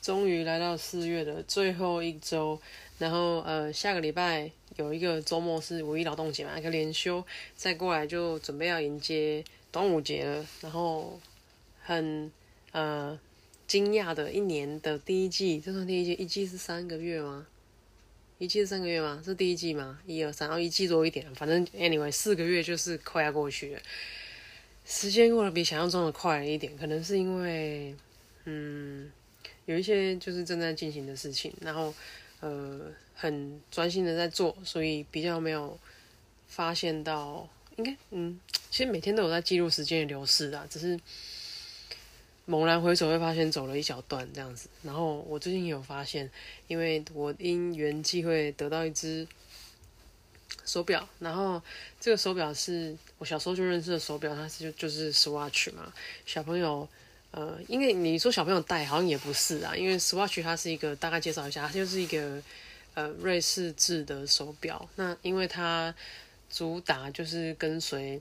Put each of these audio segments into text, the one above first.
终于来到四月的最后一周。然后呃，下个礼拜有一个周末是五一劳动节嘛，一个连休，再过来就准备要迎接端午节了。然后很呃惊讶的一年的第一季，这算第一季，一季是三个月吗？一季是三个月吗？是第一季吗？一二三，然后一季多一点，反正 anyway 四个月就是快要过去了。时间过得比想象中的快一点，可能是因为，嗯，有一些就是正在进行的事情，然后呃很专心的在做，所以比较没有发现到，应该嗯，其实每天都有在记录时间的流逝啊，只是猛然回首会发现走了一小段这样子。然后我最近也有发现，因为我因缘际会得到一只。手表，然后这个手表是我小时候就认识的手表，它是就就是 Swatch 嘛。小朋友，呃，因为你说小朋友戴好像也不是啊，因为 Swatch 它是一个大概介绍一下，它就是一个呃瑞士制的手表。那因为它主打就是跟随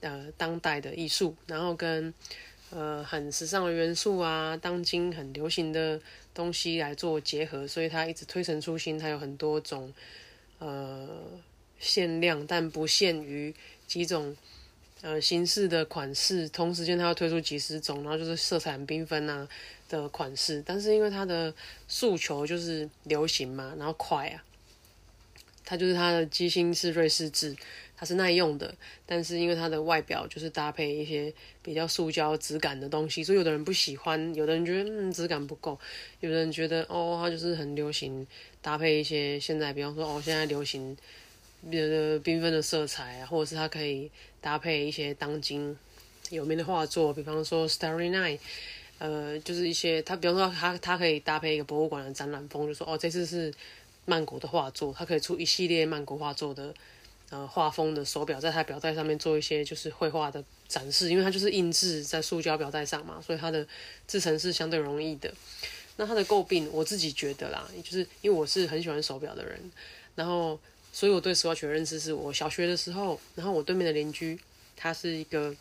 呃当代的艺术，然后跟呃很时尚的元素啊，当今很流行的东西来做结合，所以它一直推陈出新，它有很多种呃。限量，但不限于几种呃形式的款式。同时间，它要推出几十种，然后就是色彩很缤纷啊的款式。但是因为它的诉求就是流行嘛，然后快啊，它就是它的机芯是瑞士制，它是耐用的。但是因为它的外表就是搭配一些比较塑胶质感的东西，所以有的人不喜欢，有的人觉得质感不够，有的人觉得哦它就是很流行，搭配一些现在比方说哦现在流行。呃，缤纷的色彩啊，或者是它可以搭配一些当今有名的画作，比方说 Starry Night，呃，就是一些它，比方说它它可以搭配一个博物馆的展览风，就说哦，这次是曼谷的画作，它可以出一系列曼谷画作的呃画风的手表，在它表带上面做一些就是绘画的展示，因为它就是印制在塑胶表带上嘛，所以它的制成是相对容易的。那它的诟病，我自己觉得啦，就是因为我是很喜欢手表的人，然后。所以我对 Swatch 的认识是我小学的时候，然后我对面的邻居，他是一个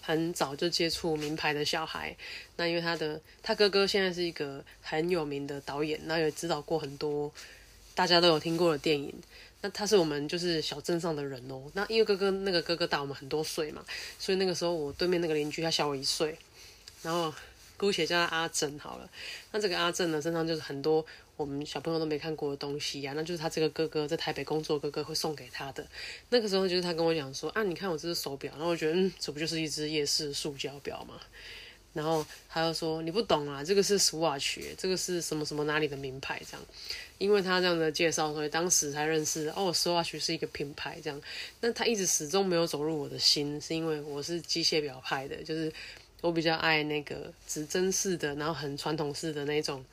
很早就接触名牌的小孩。那因为他的他哥哥现在是一个很有名的导演，然后也指导过很多大家都有听过的电影。那他是我们就是小镇上的人哦。那因为哥哥那个哥哥大我们很多岁嘛，所以那个时候我对面那个邻居他小我一岁，然后姑且叫他阿正好了。那这个阿正呢，身上就是很多。我们小朋友都没看过的东西呀，那就是他这个哥哥在台北工作，哥哥会送给他的。那个时候就是他跟我讲说啊，你看我这只手表，然后我觉得嗯，这不就是一只夜市塑胶表吗？然后他又说你不懂啊，这个是 Swatch，这个是什么什么哪里的名牌这样。因为他这样的介绍，所以当时才认识哦，Swatch 是一个品牌这样。那他一直始终没有走入我的心，是因为我是机械表派的，就是我比较爱那个指针式的，然后很传统式的那种。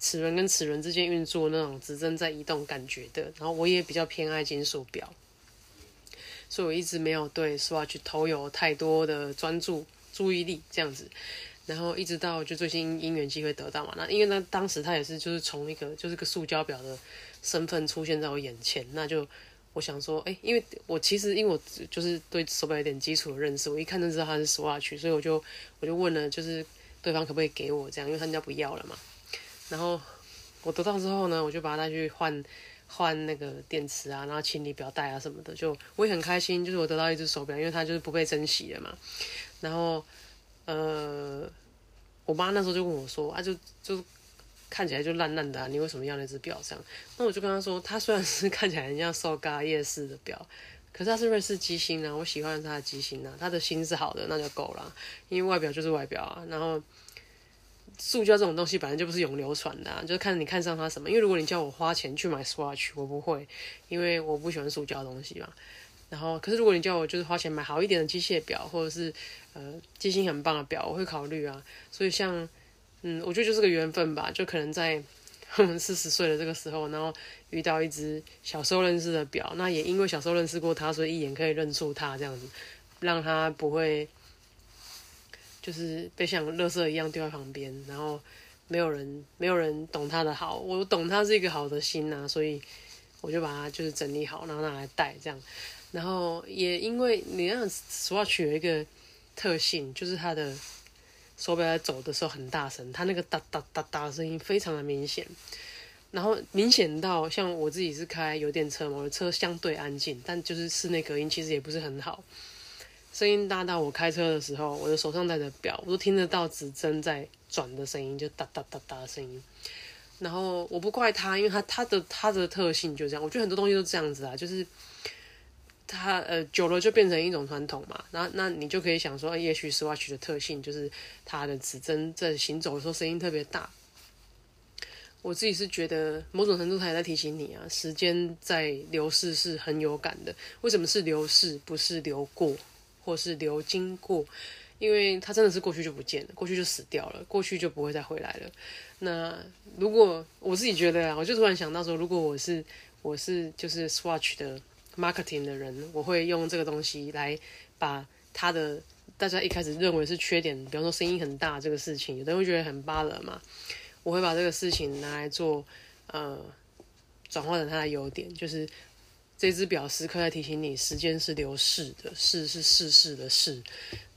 齿轮跟齿轮之间运作那种指针在移动感觉的，然后我也比较偏爱金属表，所以我一直没有对 Swatch 投有太多的专注注意力这样子，然后一直到就最近因缘机会得到嘛，那因为呢当时它也是就是从一个就是个塑胶表的身份出现在我眼前，那就我想说，哎，因为我其实因为我就是对手表有点基础的认识，我一看就知道它是 Swatch，所以我就我就问了，就是对方可不可以给我这样，因为他家不要了嘛。然后我得到之后呢，我就把它带去换换那个电池啊，然后清理表带啊什么的，就我也很开心，就是我得到一只手表，因为它就是不被珍惜了嘛。然后呃，我妈那时候就跟我说啊，就就看起来就烂烂的，你为什么要那只表？这样，那我就跟他说，它虽然是看起来很像瘦嘎夜市的表，可是它是瑞士机芯啊，我喜欢它的机芯啊，它的芯是好的，那就够了，因为外表就是外表啊，然后。塑胶这种东西本来就不是永流传的，就是看你看上它什么。因为如果你叫我花钱去买 Swatch，我不会，因为我不喜欢塑胶东西嘛。然后，可是如果你叫我就是花钱买好一点的机械表，或者是呃机芯很棒的表，我会考虑啊。所以像嗯，我觉得就是个缘分吧，就可能在我 们四十岁的这个时候，然后遇到一只小时候认识的表，那也因为小时候认识过它，所以一眼可以认出它，这样子，让它不会就是被像垃圾一样丢在旁边，然后没有人没有人懂它的好，我懂它是一个好的心呐，所以我就把它就是整理好，然后拿来戴这样，然后也因为你那 Swatch 有一个特性，就是它的。手表在走的时候很大声，它那个哒哒哒哒的声音非常的明显，然后明显到像我自己是开油电车嘛，我的车相对安静，但就是室内隔音其实也不是很好，声音大到我开车的时候，我的手上戴着表，我都听得到指针在转的声音，就哒哒哒哒的声音。然后我不怪它，因为它它的它的特性就这样，我觉得很多东西都这样子啊，就是。它呃久了就变成一种传统嘛，那那你就可以想说，也许 Swatch 的特性就是它的指针在行走的时候声音特别大。我自己是觉得某种程度它也在提醒你啊，时间在流逝是很有感的。为什么是流逝，不是流过或是流经过？因为它真的是过去就不见了，过去就死掉了，过去就不会再回来了。那如果我自己觉得啊，我就突然想到说，如果我是我是就是 Swatch 的。Marketing 的人，我会用这个东西来把他的大家一开始认为是缺点，比方说声音很大这个事情，有的人会觉得很巴了嘛。我会把这个事情拿来做呃转化成他的优点，就是。这只表时刻在提醒你，时间是流逝的，逝是逝世的逝，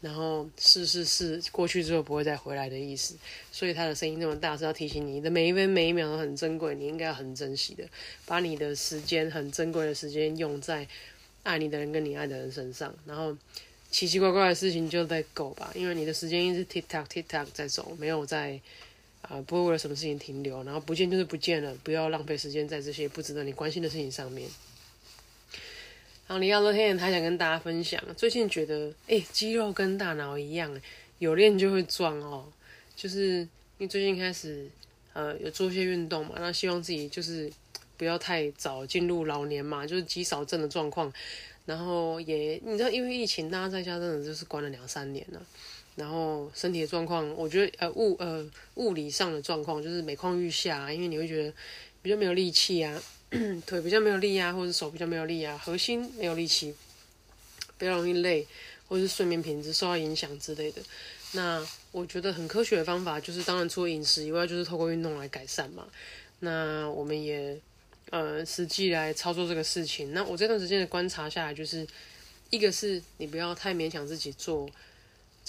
然后逝是逝过去之后不会再回来的意思。所以它的声音那么大，是要提醒你的每一分每一秒都很珍贵，你应该要很珍惜的，把你的时间很珍贵的时间用在爱你的人跟你爱的人身上。然后奇奇怪怪的事情就在够吧，因为你的时间一直 tick tock tick tock 在走，没有在啊不会为了什么事情停留，然后不见就是不见了，不要浪费时间在这些不值得你关心的事情上面。然后李亚乐天他想跟大家分享，最近觉得，哎，肌肉跟大脑一样，有练就会壮哦。就是因为最近开始，呃，有做一些运动嘛，那希望自己就是不要太早进入老年嘛，就是肌少症的状况。然后也你知道，因为疫情，大家在家真的就是关了两三年了，然后身体的状况，我觉得呃物呃物理上的状况就是每况愈下，因为你会觉得比较没有力气啊。腿比较没有力啊，或者手比较没有力啊，核心没有力气，比较容易累，或者是睡眠品质受到影响之类的。那我觉得很科学的方法，就是当然除了饮食以外，就是透过运动来改善嘛。那我们也呃实际来操作这个事情。那我这段时间的观察下来，就是一个是你不要太勉强自己做。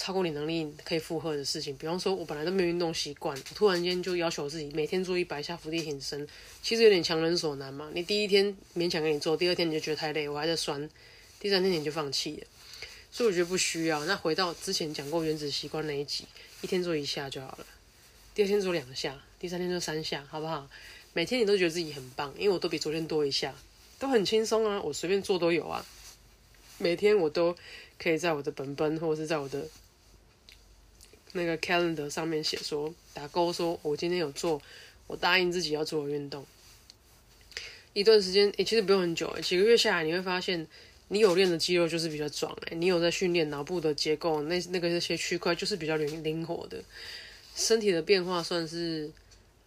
超过你能力可以负荷的事情，比方说，我本来都没有运动习惯，突然间就要求自己每天做一百下伏地挺身，其实有点强人所难嘛。你第一天勉强给你做，第二天你就觉得太累，我还在酸，第三天你就放弃了。所以我觉得不需要。那回到之前讲过原子习惯那一集，一天做一下就好了，第二天做两下，第三天做三下，好不好？每天你都觉得自己很棒，因为我都比昨天多一下，都很轻松啊，我随便做都有啊。每天我都可以在我的本本或者是在我的。那个 calendar 上面写说打勾，说我今天有做，我答应自己要做的运动。一段时间，诶，其实不用很久，几个月下来，你会发现你有练的肌肉就是比较壮，诶，你有在训练脑部的结构，那那个那些区块就是比较灵灵活的，身体的变化算是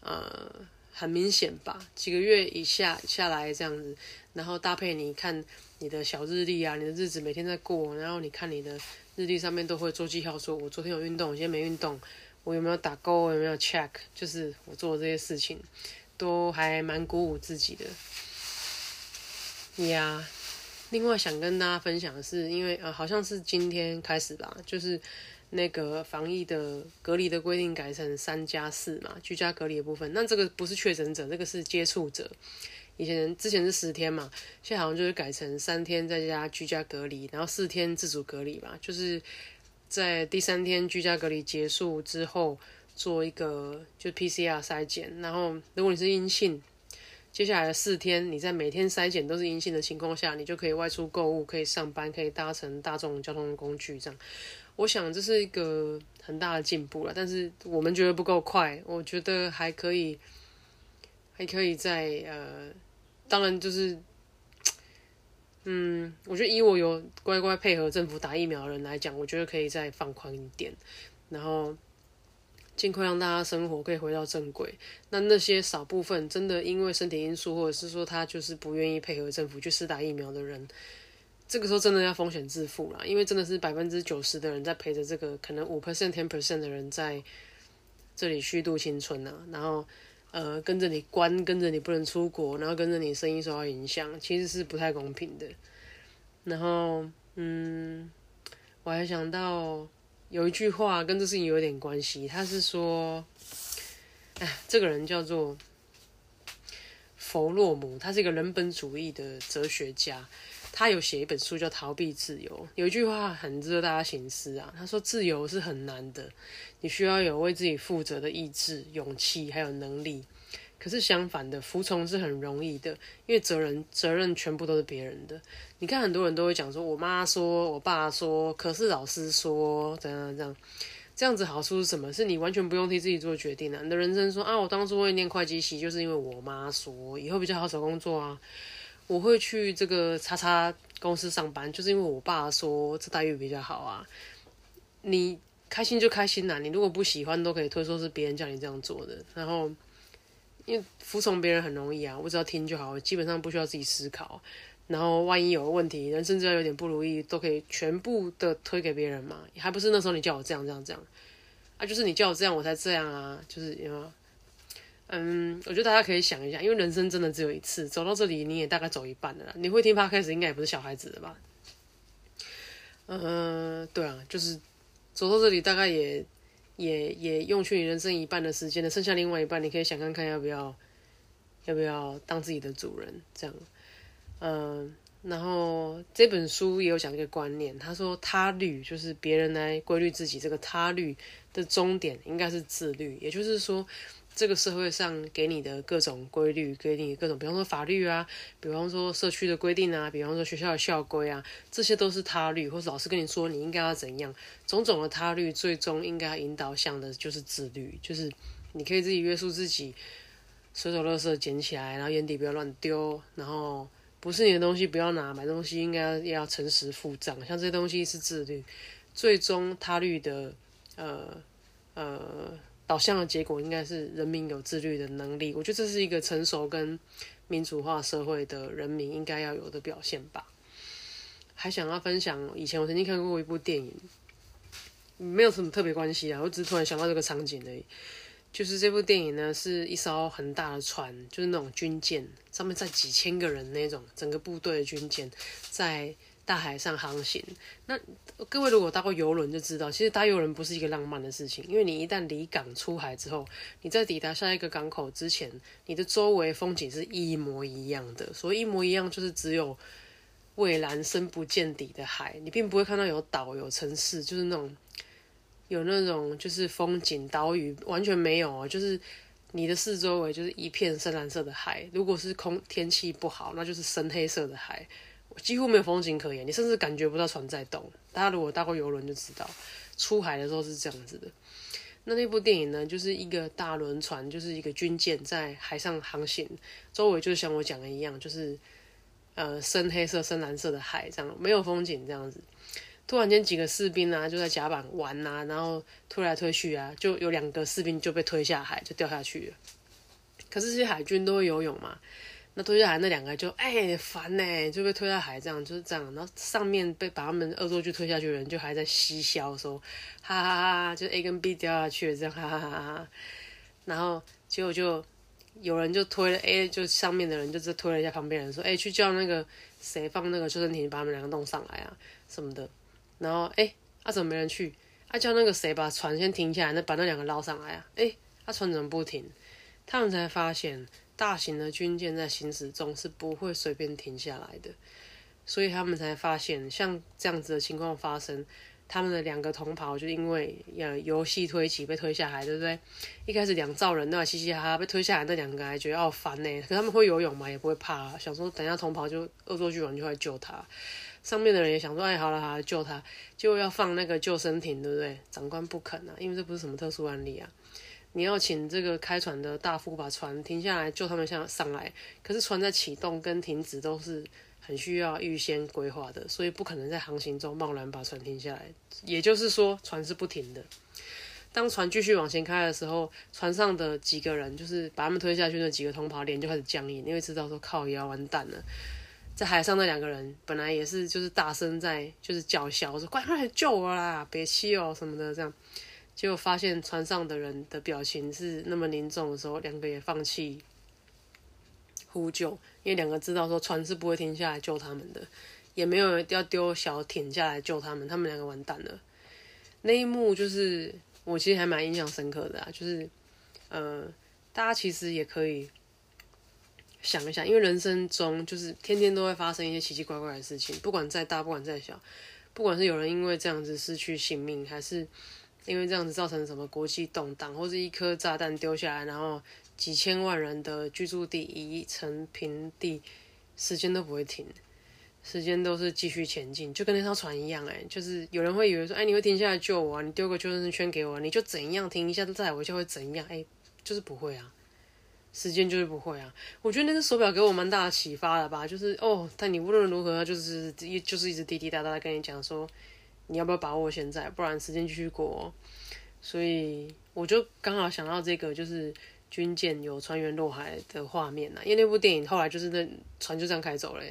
呃很明显吧。几个月以下下来这样子，然后搭配你看你的小日历啊，你的日子每天在过，然后你看你的。日历上面都会做记号，说我昨天有运动，我今天没运动，我有没有打勾，有没有 check，就是我做的这些事情，都还蛮鼓舞自己的。呀，另外想跟大家分享的是，因为呃好像是今天开始吧，就是那个防疫的隔离的规定改成三加四嘛，居家隔离的部分，那这个不是确诊者，这个是接触者。以前之前是十天嘛，现在好像就是改成三天在家居家隔离，然后四天自主隔离吧。就是在第三天居家隔离结束之后，做一个就 PCR 筛检，然后如果你是阴性，接下来的四天你在每天筛检都是阴性的情况下，你就可以外出购物，可以上班，可以搭乘大众交通工具这样。我想这是一个很大的进步了，但是我们觉得不够快，我觉得还可以，还可以在呃。当然就是，嗯，我觉得以我有乖乖配合政府打疫苗的人来讲，我觉得可以再放宽一点。然后尽快让大家生活可以回到正轨。那那些少部分真的因为身体因素，或者是说他就是不愿意配合政府去施打疫苗的人，这个时候真的要风险自负了，因为真的是百分之九十的人在陪着这个可能五 percent、ten percent 的人在这里虚度青春呐，然后呃跟着你关，跟着你不能出国，然后跟着你生意受到影响，其实是不太公平的。然后嗯，我还想到。有一句话跟这事情有点关系，他是说，哎，这个人叫做弗洛姆，他是一个人本主义的哲学家，他有写一本书叫《逃避自由》。有一句话很值得大家醒思啊，他说：“自由是很难的，你需要有为自己负责的意志、勇气还有能力。”可是相反的，服从是很容易的，因为责任责任全部都是别人的。你看，很多人都会讲说，我妈说，我爸说，可是老师说，怎样怎样，这样子好处是什么？是你完全不用替自己做决定的。你的人生说啊，我当初会念会计系，就是因为我妈说以后比较好找工作啊。我会去这个叉叉公司上班，就是因为我爸说这待遇比较好啊。你开心就开心呐，你如果不喜欢，都可以推说是别人叫你这样做的，然后。因为服从别人很容易啊，我只要听就好，基本上不需要自己思考。然后万一有问题，人生只要有点不如意，都可以全部的推给别人嘛。还不是那时候你叫我这样这样这样啊？就是你叫我这样，我才这样啊。就是因为，嗯，我觉得大家可以想一下，因为人生真的只有一次，走到这里你也大概走一半了。你会听 p 开始应该也不是小孩子的吧？嗯，对啊，就是走到这里大概也。也也用去你人生一半的时间了，剩下另外一半，你可以想看看要不要，要不要当自己的主人这样。嗯，然后这本书也有讲一个观念，他说他律就是别人来规律自己，这个他律的终点应该是自律，也就是说。这个社会上给你的各种规律，给你各种，比方说法律啊，比方说社区的规定啊，比方说学校的校规啊，这些都是他律，或者老师跟你说你应该要怎样，种种的他律，最终应该引导向的就是自律，就是你可以自己约束自己，随手垃圾捡起来，然后烟蒂不要乱丢，然后不是你的东西不要拿，买东西应该要诚实付账，像这些东西是自律，最终他律的，呃呃。导向的结果应该是人民有自律的能力，我觉得这是一个成熟跟民主化社会的人民应该要有的表现吧。还想要分享，以前我曾经看过一部电影，没有什么特别关系啊，我只是突然想到这个场景而已。就是这部电影呢，是一艘很大的船，就是那种军舰，上面载几千个人那种，整个部队的军舰在。大海上航行，那各位如果搭过游轮就知道，其实搭游轮不是一个浪漫的事情，因为你一旦离港出海之后，你在抵达下一个港口之前，你的周围风景是一模一样的。所以一模一样，就是只有蔚蓝深不见底的海，你并不会看到有岛、有城市，就是那种有那种就是风景岛屿完全没有啊，就是你的四周围就是一片深蓝色的海。如果是空天气不好，那就是深黑色的海。几乎没有风景可言，你甚至感觉不到船在动。大家如果搭过游轮就知道，出海的时候是这样子的。那那部电影呢，就是一个大轮船，就是一个军舰在海上航行，周围就是像我讲的一样，就是呃深黑色、深蓝色的海，这样没有风景这样子。突然间几个士兵啊就在甲板玩啊，然后推来推去啊，就有两个士兵就被推下海，就掉下去了。可是这些海军都会游泳嘛？那推下海那两个就哎烦呢，就被推下海，这样就是这样。然后上面被把他们恶作剧推下去的人就还在嬉笑说，哈哈哈，就 A 跟 B 掉下去了，这样哈哈哈哈。然后结果就有人就推了 A，就上面的人就是推了一下旁边人说，哎，去叫那个谁放那个救生艇把他们两个弄上来啊什么的。然后哎，啊怎么没人去？啊叫那个谁把船先停下来，那把那两个捞上来啊。哎，啊船怎么不停？他们才发现。大型的军舰在行驶中是不会随便停下来的，所以他们才发现像这样子的情况发生，他们的两个同袍就因为呃游戏推起被推下海，对不对？一开始两造人都嘻嘻哈哈，被推下来那两个还觉得好烦呢。可他们会游泳嘛，也不会怕，想说等下同袍就恶作剧完就会救他。上面的人也想说，哎，好了好了，救他，就要放那个救生艇，对不对？长官不肯啊，因为这不是什么特殊案例啊。你要请这个开船的大夫把船停下来救他们上上来，可是船在启动跟停止都是很需要预先规划的，所以不可能在航行中贸然把船停下来。也就是说，船是不停的。当船继续往前开的时候，船上的几个人就是把他们推下去，那几个同袍脸就开始僵硬，因为知道说靠腰完蛋了。在海上那两个人本来也是就是大声在就是叫嚣说快快来救我啦，别气哦什么的这样，结果发现船上的人的表情是那么凝重的时候，两个也放弃呼救，因为两个知道说船是不会停下来救他们的，也没有要丢小艇下来救他们，他们两个完蛋了。那一幕就是我其实还蛮印象深刻的啊，就是呃大家其实也可以。想一想，因为人生中就是天天都会发生一些奇奇怪怪的事情，不管再大，不管再小，不管是有人因为这样子失去性命，还是因为这样子造成什么国际动荡，或者一颗炸弹丢下来，然后几千万人的居住地一成平地，时间都不会停，时间都是继续前进，就跟那条船一样，哎，就是有人会以为说，哎，你会停下来救我啊，你丢个救生圈给我，你就怎样停一下再来我就会怎样，哎，就是不会啊。时间就是不会啊，我觉得那个手表给我蛮大的启发了吧，就是哦，但你无论如何就是一就是一直滴滴答答的跟你讲说，你要不要把握现在，不然时间继续过。所以我就刚好想到这个，就是军舰有船员落海的画面呐，因为那部电影后来就是那船就这样开走了，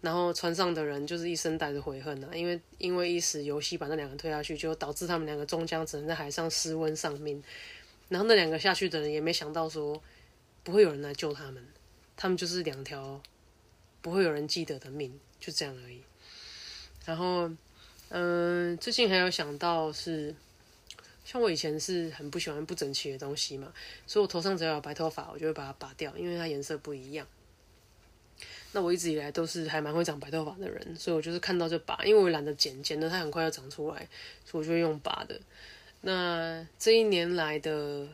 然后船上的人就是一生带着悔恨呐，因为因为一时游戏把那两个推下去，就导致他们两个终将只能在海上失温丧命，然后那两个下去的人也没想到说。不会有人来救他们，他们就是两条不会有人记得的命，就这样而已。然后，嗯，最近还有想到是，像我以前是很不喜欢不整齐的东西嘛，所以我头上只要有白头发，我就会把它拔掉，因为它颜色不一样。那我一直以来都是还蛮会长白头发的人，所以我就是看到就拔，因为我懒得剪，剪的它很快要长出来，所以我就用拔的。那这一年来的。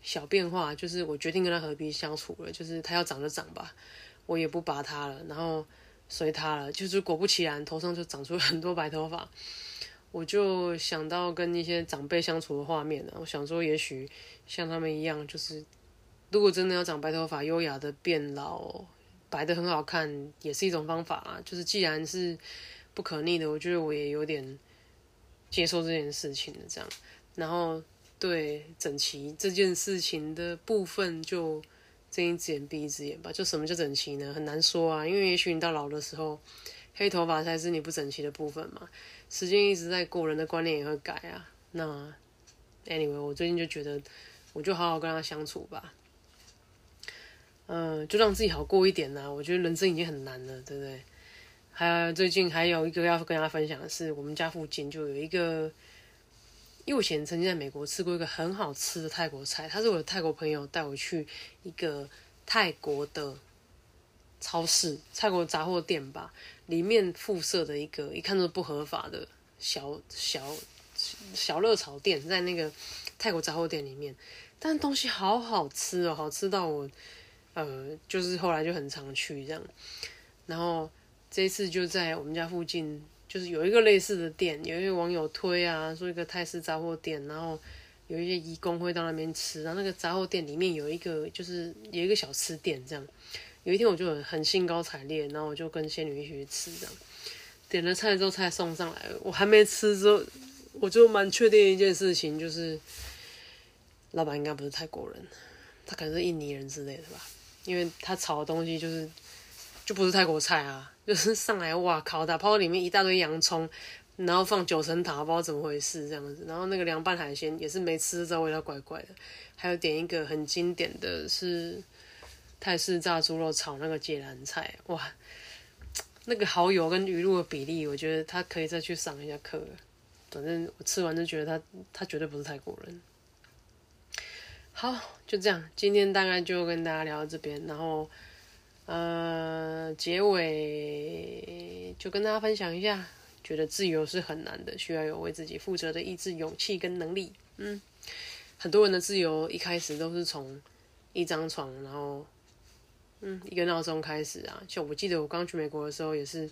小变化就是，我决定跟他和平相处了。就是它要长就长吧，我也不拔它了，然后随他了。就是果不其然，头上就长出很多白头发。我就想到跟一些长辈相处的画面了。我想说，也许像他们一样，就是如果真的要长白头发，优雅的变老，白的很好看，也是一种方法啊。就是既然是不可逆的，我觉得我也有点接受这件事情的这样。然后。对整齐这件事情的部分，就睁一只眼闭一只眼吧。就什么叫整齐呢？很难说啊，因为也许你到老的时候，黑头发才是你不整齐的部分嘛。时间一直在过，人的观念也会改啊。那 anyway，我最近就觉得，我就好好跟他相处吧。嗯，就让自己好过一点呐。我觉得人生已经很难了，对不对？还有最近还有一个要跟大家分享的是，我们家附近就有一个。因为我以前曾经在美国吃过一个很好吃的泰国菜，他是我的泰国朋友带我去一个泰国的超市、泰国杂货店吧，里面附设的一个一看都不合法的小小小热炒店，在那个泰国杂货店里面，但东西好好吃哦，好吃到我呃，就是后来就很常去这样，然后这一次就在我们家附近。就是有一个类似的店，有一些网友推啊，说一个泰式杂货店，然后有一些义工会到那边吃，然后那个杂货店里面有一个就是有一个小吃店这样。有一天我就很兴高采烈，然后我就跟仙女一起去吃这样。点了菜之后，菜送上来，我还没吃之后，我就蛮确定一件事情，就是老板应该不是泰国人，他可能是印尼人之类的吧，因为他炒的东西就是就不是泰国菜啊。就是上来哇靠，打泡里面一大堆洋葱，然后放九层塔，不知道怎么回事这样子。然后那个凉拌海鲜也是没吃，知道味道怪怪的。还有点一个很经典的是泰式炸猪肉炒那个芥兰菜，哇，那个蚝油跟鱼露的比例，我觉得他可以再去上一下课。反正我吃完就觉得他他绝对不是泰国人。好，就这样，今天大概就跟大家聊到这边，然后。呃，结尾就跟大家分享一下，觉得自由是很难的，需要有为自己负责的意志、勇气跟能力。嗯，很多人的自由一开始都是从一张床，然后嗯一个闹钟开始啊。就我记得我刚去美国的时候也是，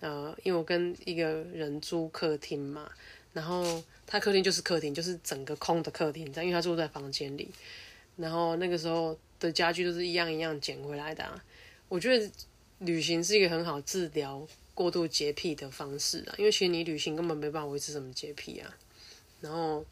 呃，因为我跟一个人租客厅嘛，然后他客厅就是客厅，就是整个空的客厅，因为他住在房间里，然后那个时候。的家具都是一样一样捡回来的啊！我觉得旅行是一个很好治疗过度洁癖的方式啊，因为其实你旅行根本没办法维持什么洁癖啊。然后，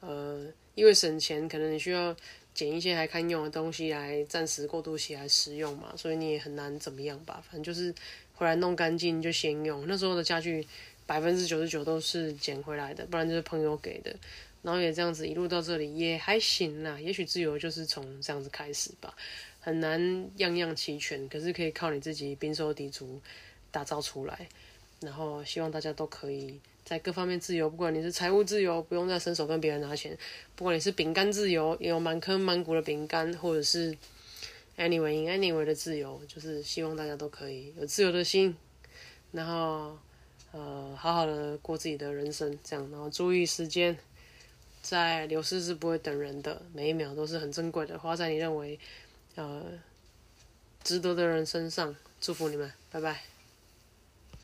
呃，因为省钱，可能你需要捡一些还堪用的东西来暂时过渡起来使用嘛，所以你也很难怎么样吧。反正就是回来弄干净就先用。那时候的家具百分之九十九都是捡回来的，不然就是朋友给的。然后也这样子一路到这里也还行啦。也许自由就是从这样子开始吧，很难样样齐全，可是可以靠你自己冰手底足打造出来。然后希望大家都可以在各方面自由，不管你是财务自由，不用再伸手跟别人拿钱；不管你是饼干自由，也有满坑满谷的饼干，或者是 anyway anyway 的自由，就是希望大家都可以有自由的心，然后呃好好的过自己的人生，这样，然后注意时间。在流逝是不会等人的，每一秒都是很珍贵的，花在你认为呃值得的人身上。祝福你们，拜拜。